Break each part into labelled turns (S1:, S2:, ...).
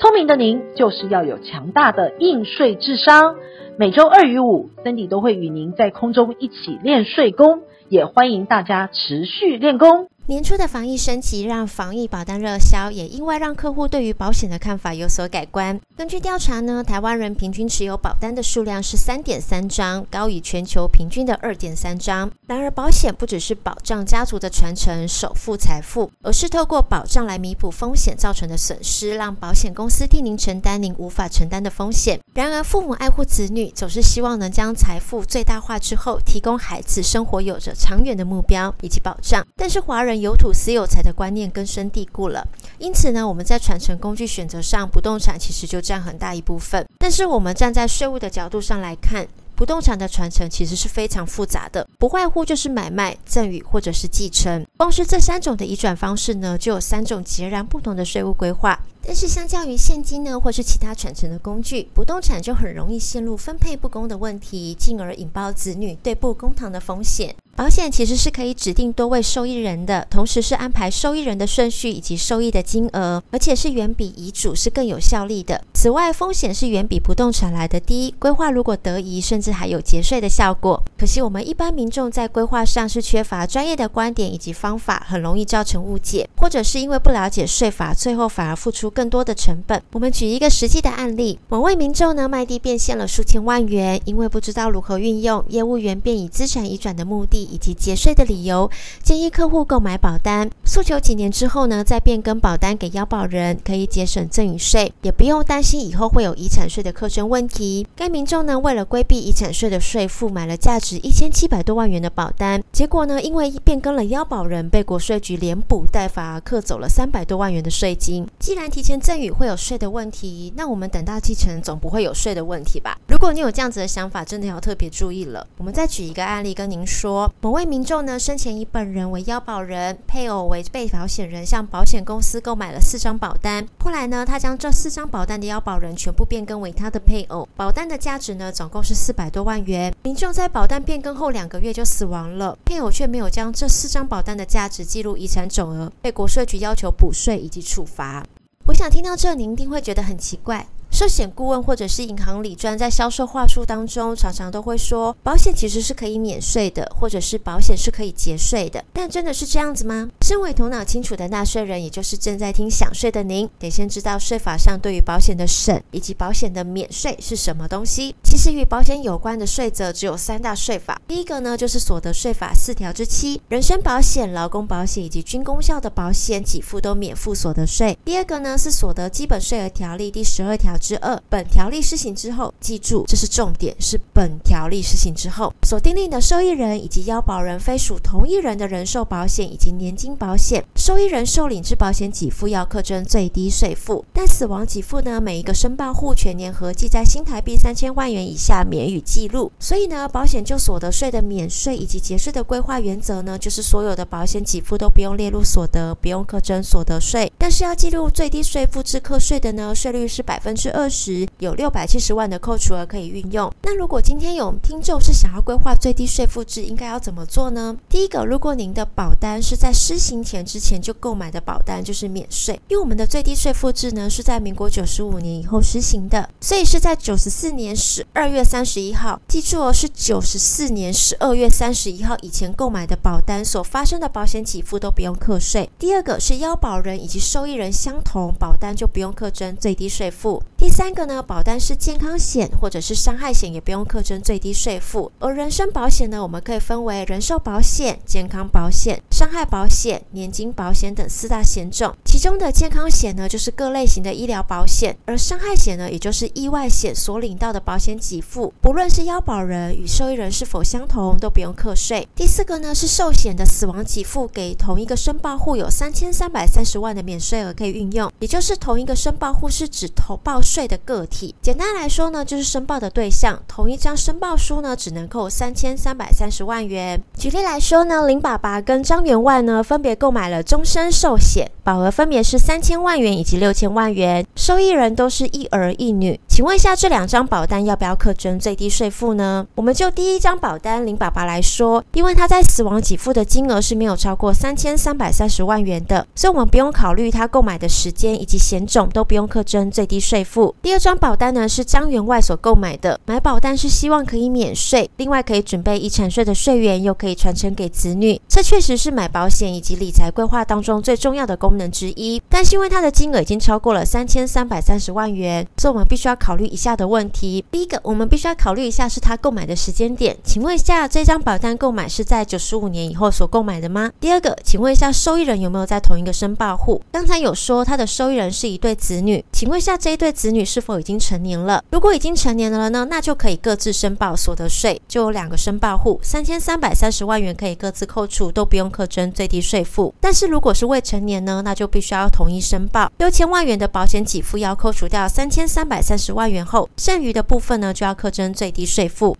S1: 聪明的您，就是要有强大的应税智商。每周二与五森迪都会与您在空中一起练税功，也欢迎大家持续练功。
S2: 年初的防疫升级，让防疫保单热销，也意外让客户对于保险的看法有所改观。根据调查呢，台湾人平均持有保单的数量是三点三张，高于全球平均的二点三张。然而，保险不只是保障家族的传承、守护财富，而是透过保障来弥补风险造成的损失，让保险公司替您承担您无法承担的风险。然而，父母爱护子女，总是希望能将财富最大化之后，提供孩子生活有着长远的目标以及保障。但是，华人有土私有财的观念根深蒂固了，因此呢，我们在传承工具选择上，不动产其实就占很大一部分。但是，我们站在税务的角度上来看，不动产的传承其实是非常复杂的，不外乎就是买卖、赠与或者是继承。光是这三种的移转方式呢，就有三种截然不同的税务规划。但是，相较于现金呢，或是其他传承的工具，不动产就很容易陷入分配不公的问题，进而引爆子女对簿公堂的风险。保险其实是可以指定多位受益人的，同时是安排受益人的顺序以及受益的金额，而且是远比遗嘱是更有效力的。此外，风险是远比不动产来的低，规划如果得宜，甚至还有节税的效果。可惜我们一般民众在规划上是缺乏专业的观点以及方法，很容易造成误解，或者是因为不了解税法，最后反而付出更多的成本。我们举一个实际的案例：某位民众呢卖地变现了数千万元，因为不知道如何运用，业务员便以资产移转的目的。以及节税的理由，建议客户购买保单，诉求几年之后呢，再变更保单给要保人，可以节省赠与税，也不用担心以后会有遗产税的课征问题。该民众呢，为了规避遗产税的税负，买了价值一千七百多万元的保单，结果呢，因为变更了要保人，被国税局连补带罚，课走了三百多万元的税金。既然提前赠与会有税的问题，那我们等到继承总不会有税的问题吧？如果你有这样子的想法，真的要特别注意了。我们再举一个案例跟您说。某位民众呢，生前以本人为腰保人，配偶为被保险人，向保险公司购买了四张保单。后来呢，他将这四张保单的腰保人全部变更为他的配偶。保单的价值呢，总共是四百多万元。民众在保单变更后两个月就死亡了，配偶却没有将这四张保单的价值记录遗产总额，被国税局要求补税以及处罚。我想听到这，您一定会觉得很奇怪。寿险顾问或者是银行理专在销售话术当中，常常都会说保险其实是可以免税的，或者是保险是可以节税的。但真的是这样子吗？身为头脑清楚的纳税人，也就是正在听享税的您，得先知道税法上对于保险的审以及保险的免税是什么东西。其实与保险有关的税则只有三大税法，第一个呢就是所得税法四条之七，人身保险、劳工保险以及军公教的保险给付都免付所得税。第二个呢是所得基本税额条例第十二条。之二，本条例施行之后，记住这是重点，是本条例施行之后所订定的受益人以及腰保人非属同一人的人寿保险以及年金保险，受益人受领之保险给付要课征最低税负，但死亡给付呢，每一个申报户全年合计在新台币三千万元以下免予记录。所以呢，保险就所得税的免税以及节税的规划原则呢，就是所有的保险给付都不用列入所得，不用课征所得税，但是要记录最低税负之课税的呢，税率是百分之二十有六百七十万的扣除额可以运用。那如果今天有听众是想要规划最低税负制，应该要怎么做呢？第一个，如果您的保单是在施行前之前就购买的保单，就是免税。因为我们的最低税负制呢是在民国九十五年以后实行的，所以是在九十四年十二月三十一号，记住哦，是九十四年十二月三十一号以前购买的保单所发生的保险给付都不用课税。第二个是腰保人以及受益人相同，保单就不用课征最低税负。第三个呢，保单是健康险或者是伤害险，也不用课征最低税负。而人身保险呢，我们可以分为人寿保险、健康保险、伤害保险、年金保险等四大险种。其中的健康险呢，就是各类型的医疗保险；而伤害险呢，也就是意外险所领到的保险给付，不论是腰保人与受益人是否相同，都不用课税。第四个呢，是寿险的死亡给付，给同一个申报户有三千三百三十万的免税额可以运用，也就是同一个申报户是指投报。税的个体。简单来说呢，就是申报的对象，同一张申报书呢，只能扣三千三百三十万元。举例来说呢，林爸爸跟张员外呢，分别购买了终身寿险，保额分别是三千万元以及六千万元，受益人都是一儿一女。请问一下，这两张保单要不要课征最低税负呢？我们就第一张保单林爸爸来说，因为他在死亡给付的金额是没有超过三千三百三十万元的，所以我们不用考虑他购买的时间以及险种都不用课征最低税负。第二张保单呢，是张员外所购买的，买保单是希望可以免税，另外可以准备遗产税的税源，又可以传承给子女，这确实是买保险以及理财规划当中最重要的功之一。但是因为它的金额已经超过了三千三百三十万元，所以我们必须要考虑以下的问题。第一个，我们必须要考虑一下是他购买的时间点，请问一下这张保单购买是在九十五年以后所购买的吗？第二个，请问一下受益人有没有在同一个申报户？刚才有说他的受益人是一对子女，请问一下这一对子女是否已经成年了？如果已经成年了呢，那就可以各自申报所得税，就有两个申报户，三千三百三十万元可以各自扣除，都不用课征最低税负。但是如果是未成年呢，那就必须要统一申报，六千万元的保险给付要扣除掉三千三百三十万元后，剩余的部分呢就要课征最低税负。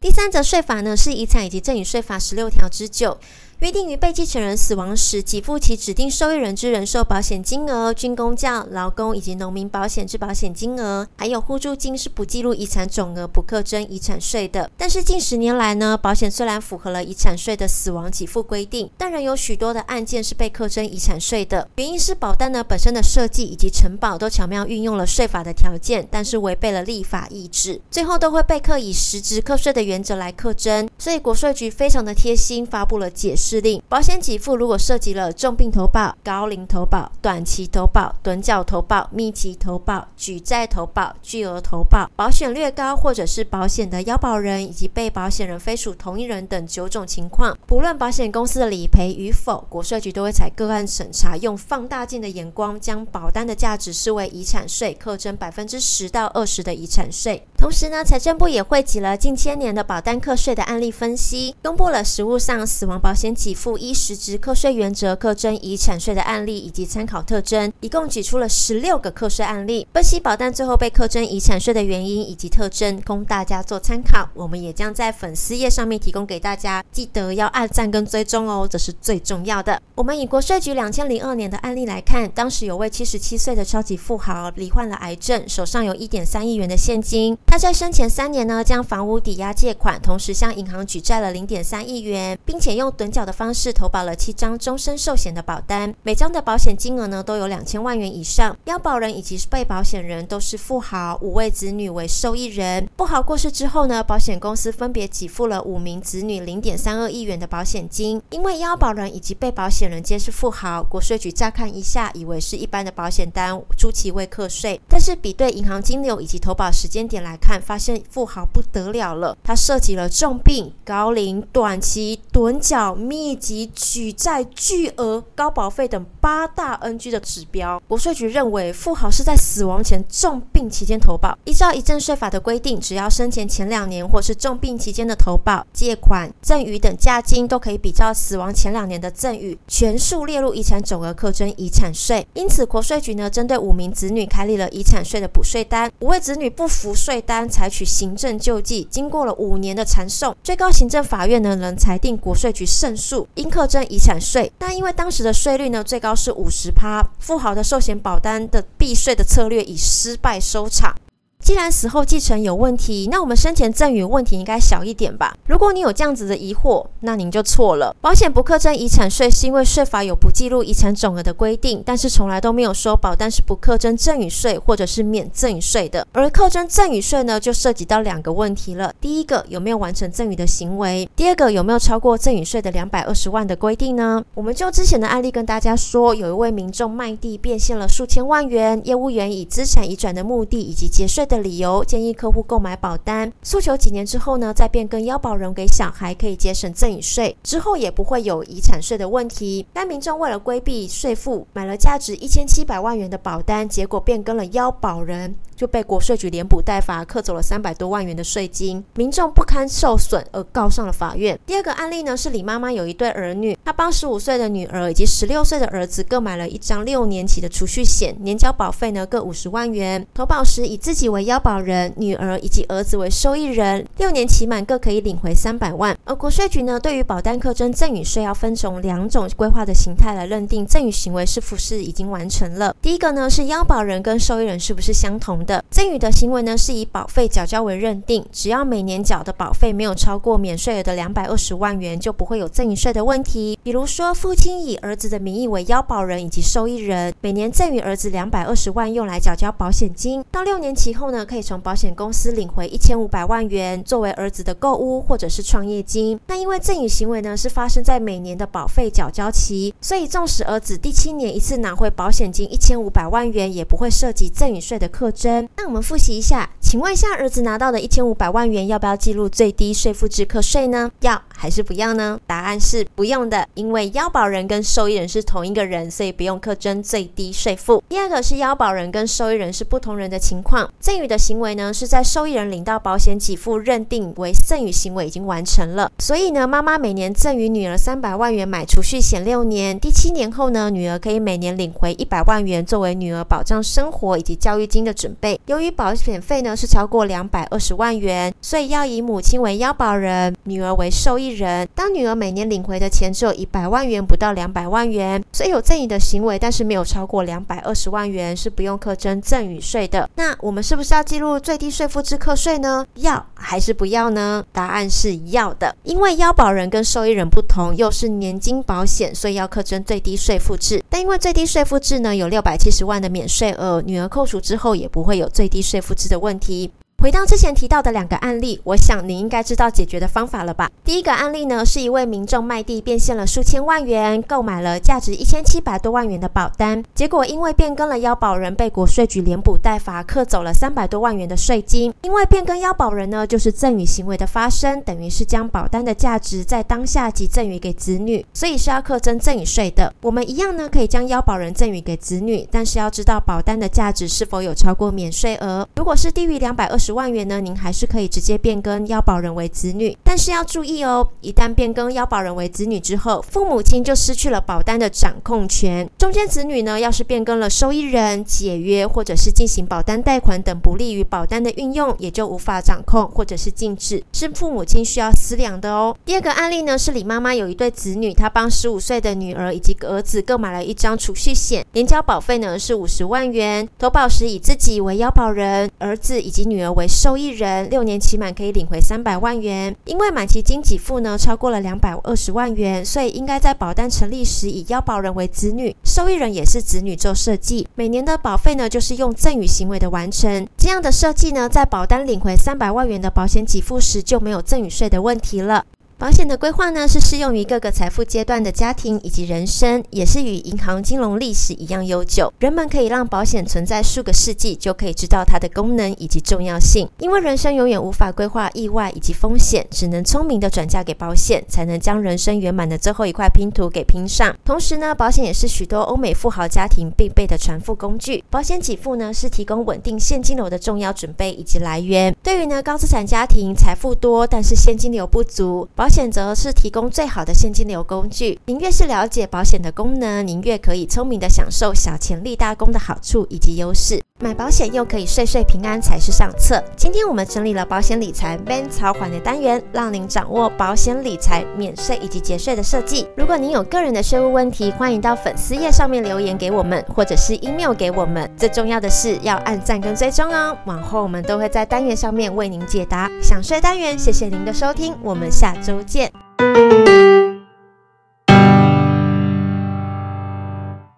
S2: 第三则税法呢是遗产以及赠与税法十六条之九。约定于被继承人死亡时，给付其指定受益人之人寿保险金额、军公教、劳工以及农民保险之保险金额，还有互助金是不计入遗产总额，不课征遗产税的。但是近十年来呢，保险虽然符合了遗产税的死亡给付规定，但仍有许多的案件是被课征遗产税的。原因是保单呢本身的设计以及承保都巧妙运用了税法的条件，但是违背了立法意志，最后都会被课以实质课税的原则来课征。所以国税局非常的贴心，发布了解释。指令保险给付如果涉及了重病投保、高龄投保、短期投保、趸缴投保、密集投保、举债投保、巨额投保、保险略高，或者是保险的腰保人以及被保险人非属同一人等九种情况，不论保险公司的理赔与否，国税局都会采个案审查，用放大镜的眼光将保单的价值视为遗产税，课征百分之十到二十的遗产税。同时呢，财政部也汇集了近千年的保单课税的案例分析，公布了实务上死亡保险。给付依实质课税原则课征遗产税的案例以及参考特征，一共举出了十六个课税案例，分析保单最后被课征遗产税的原因以及特征，供大家做参考。我们也将在粉丝页上面提供给大家，记得要按赞跟追踪哦，这是最重要的。我们以国税局两千零二年的案例来看，当时有位七十七岁的超级富豪罹患了癌症，手上有一点三亿元的现金，他在生前三年呢，将房屋抵押借款，同时向银行举债了零点三亿元，并且用趸缴的方式投保了七张终身寿险的保单，每张的保险金额呢都有两千万元以上。要保人以及被保险人都是富豪，五位子女为受益人。富豪过世之后呢，保险公司分别给付了五名子女零点三二亿元的保险金。因为要保人以及被保险人皆是富豪，国税局乍看一下以为是一般的保险单，初期未课税。但是比对银行金流以及投保时间点来看，发现富豪不得了了，他涉及了重病、高龄、短期、趸缴、以及举债巨额高保费等八大 NG 的指标，国税局认为富豪是在死亡前重病期间投保。依照遗赠税法的规定，只要生前前两年或是重病期间的投保、借款、赠与等价金，都可以比照死亡前两年的赠与全数列入遗产总额课征遗产税。因此，国税局呢针对五名子女开立了遗产税的补税单，五位子女不服税单，采取行政救济。经过了五年的缠讼，最高行政法院呢仍裁定国税局胜诉。应课征遗产税，但因为当时的税率呢，最高是五十趴，富豪的寿险保单的避税的策略以失败收场。既然死后继承有问题，那我们生前赠与问题应该小一点吧？如果你有这样子的疑惑，那您就错了。保险不课征遗产税，是因为税法有不计入遗产总额的规定，但是从来都没有说保单是不课征赠与税或者是免赠与税的。而课征赠与税呢，就涉及到两个问题了：第一个，有没有完成赠与的行为；第二个，有没有超过赠与税的两百二十万的规定呢？我们就之前的案例跟大家说，有一位民众卖地变现了数千万元，业务员以资产移转的目的以及节税的。理由建议客户购买保单，诉求几年之后呢，再变更腰保人给小孩，可以节省赠与税，之后也不会有遗产税的问题。该民众为了规避税负，买了价值一千七百万元的保单，结果变更了腰保人。就被国税局连补带罚，克走了三百多万元的税金，民众不堪受损而告上了法院。第二个案例呢，是李妈妈有一对儿女，她帮十五岁的女儿以及十六岁的儿子各买了一张六年期的储蓄险，年缴保费呢各五十万元，投保时以自己为腰保人，女儿以及儿子为受益人，六年期满各可以领回三百万。而国税局呢，对于保单课征赠与税要分成两种规划的形态来认定赠与行为是否是已经完成了。第一个呢是腰保人跟受益人是不是相同的，赠与的行为呢是以保费缴交为认定，只要每年缴的保费没有超过免税额的两百二十万元，就不会有赠与税的问题。比如说，父亲以儿子的名义为腰保人以及受益人，每年赠与儿子两百二十万用来缴交保险金，到六年期后呢，可以从保险公司领回一千五百万元作为儿子的购屋或者是创业金。那因为赠与行为呢是发生在每年的保费缴交期，所以纵使儿子第七年一次拿回保险金一千五百万元，也不会涉及赠与税的课征。那我们复习一下，请问一下，儿子拿到的一千五百万元要不要记录最低税负制课税呢？要还是不要呢？答案是不用的，因为腰保人跟受益人是同一个人，所以不用课征最低税负。第二个是腰保人跟受益人是不同人的情况，赠与的行为呢是在受益人领到保险给付认定为赠与行为已经完成了，所以呢，妈妈每年赠与女儿三百万元买储蓄险六年，第七年后呢，女儿可以每年领回一百万元作为女儿保障生活以及教育金的准备。由于保险费呢是超过两百二十万元，所以要以母亲为腰保人，女儿为受益人。当女儿每年领回的钱只有一百万元，不到两百万元，所以有赠与的行为，但是没有超过两百二十万元，是不用课征赠与税的。那我们是不是要记录最低税负制课税呢？要还是不要呢？答案是要的，因为腰保人跟受益人不同，又是年金保险，所以要课征最低税负制。但因为最低税负制呢，有六百七十万的免税额，女儿扣除之后也不会有最低税负制的问题。回到之前提到的两个案例，我想你应该知道解决的方法了吧？第一个案例呢，是一位民众卖地变现了数千万元，购买了价值一千七百多万元的保单，结果因为变更了要保人，被国税局连补带罚，课走了三百多万元的税金。因为变更要保人呢，就是赠与行为的发生，等于是将保单的价值在当下即赠与给子女，所以是要课征赠与税的。我们一样呢，可以将要保人赠与给子女，但是要知道保单的价值是否有超过免税额，如果是低于两百二十。十万元呢，您还是可以直接变更腰保人为子女，但是要注意哦，一旦变更腰保人为子女之后，父母亲就失去了保单的掌控权。中间子女呢，要是变更了受益人、解约或者是进行保单贷款等不利于保单的运用，也就无法掌控或者是禁止，是父母亲需要思量的哦。第二个案例呢，是李妈妈有一对子女，她帮十五岁的女儿以及儿子各买了一张储蓄险，年交保费呢是五十万元，投保时以自己为腰保人，儿子以及女儿为受益人，六年期满可以领回三百万元。因为满期金给付呢超过了两百二十万元，所以应该在保单成立时以要保人为子女，受益人也是子女做设计。每年的保费呢就是用赠与行为的完成，这样的设计呢，在保单领回三百万元的保险给付时就没有赠与税的问题了。保险的规划呢，是适用于各个财富阶段的家庭以及人生，也是与银行金融历史一样悠久。人们可以让保险存在数个世纪，就可以知道它的功能以及重要性。因为人生永远无法规划意外以及风险，只能聪明的转嫁给保险，才能将人生圆满的最后一块拼图给拼上。同时呢，保险也是许多欧美富豪家庭必备的传富工具。保险给付呢，是提供稳定现金流的重要准备以及来源。对于呢高资产家庭，财富多但是现金流不足，保保险则是提供最好的现金流工具。您越是了解保险的功能，您越可以聪明地享受小钱立大功的好处以及优势。买保险又可以岁岁平安才是上策。今天我们整理了保险理财 Ben 超缓的单元，让您掌握保险理财免税以及节税的设计。如果您有个人的税务问题，欢迎到粉丝页上面留言给我们，或者是 email 给我们。最重要的是要按赞跟追踪哦。往后我们都会在单元上面为您解答。享税单元，谢谢您的收听，我们下周见。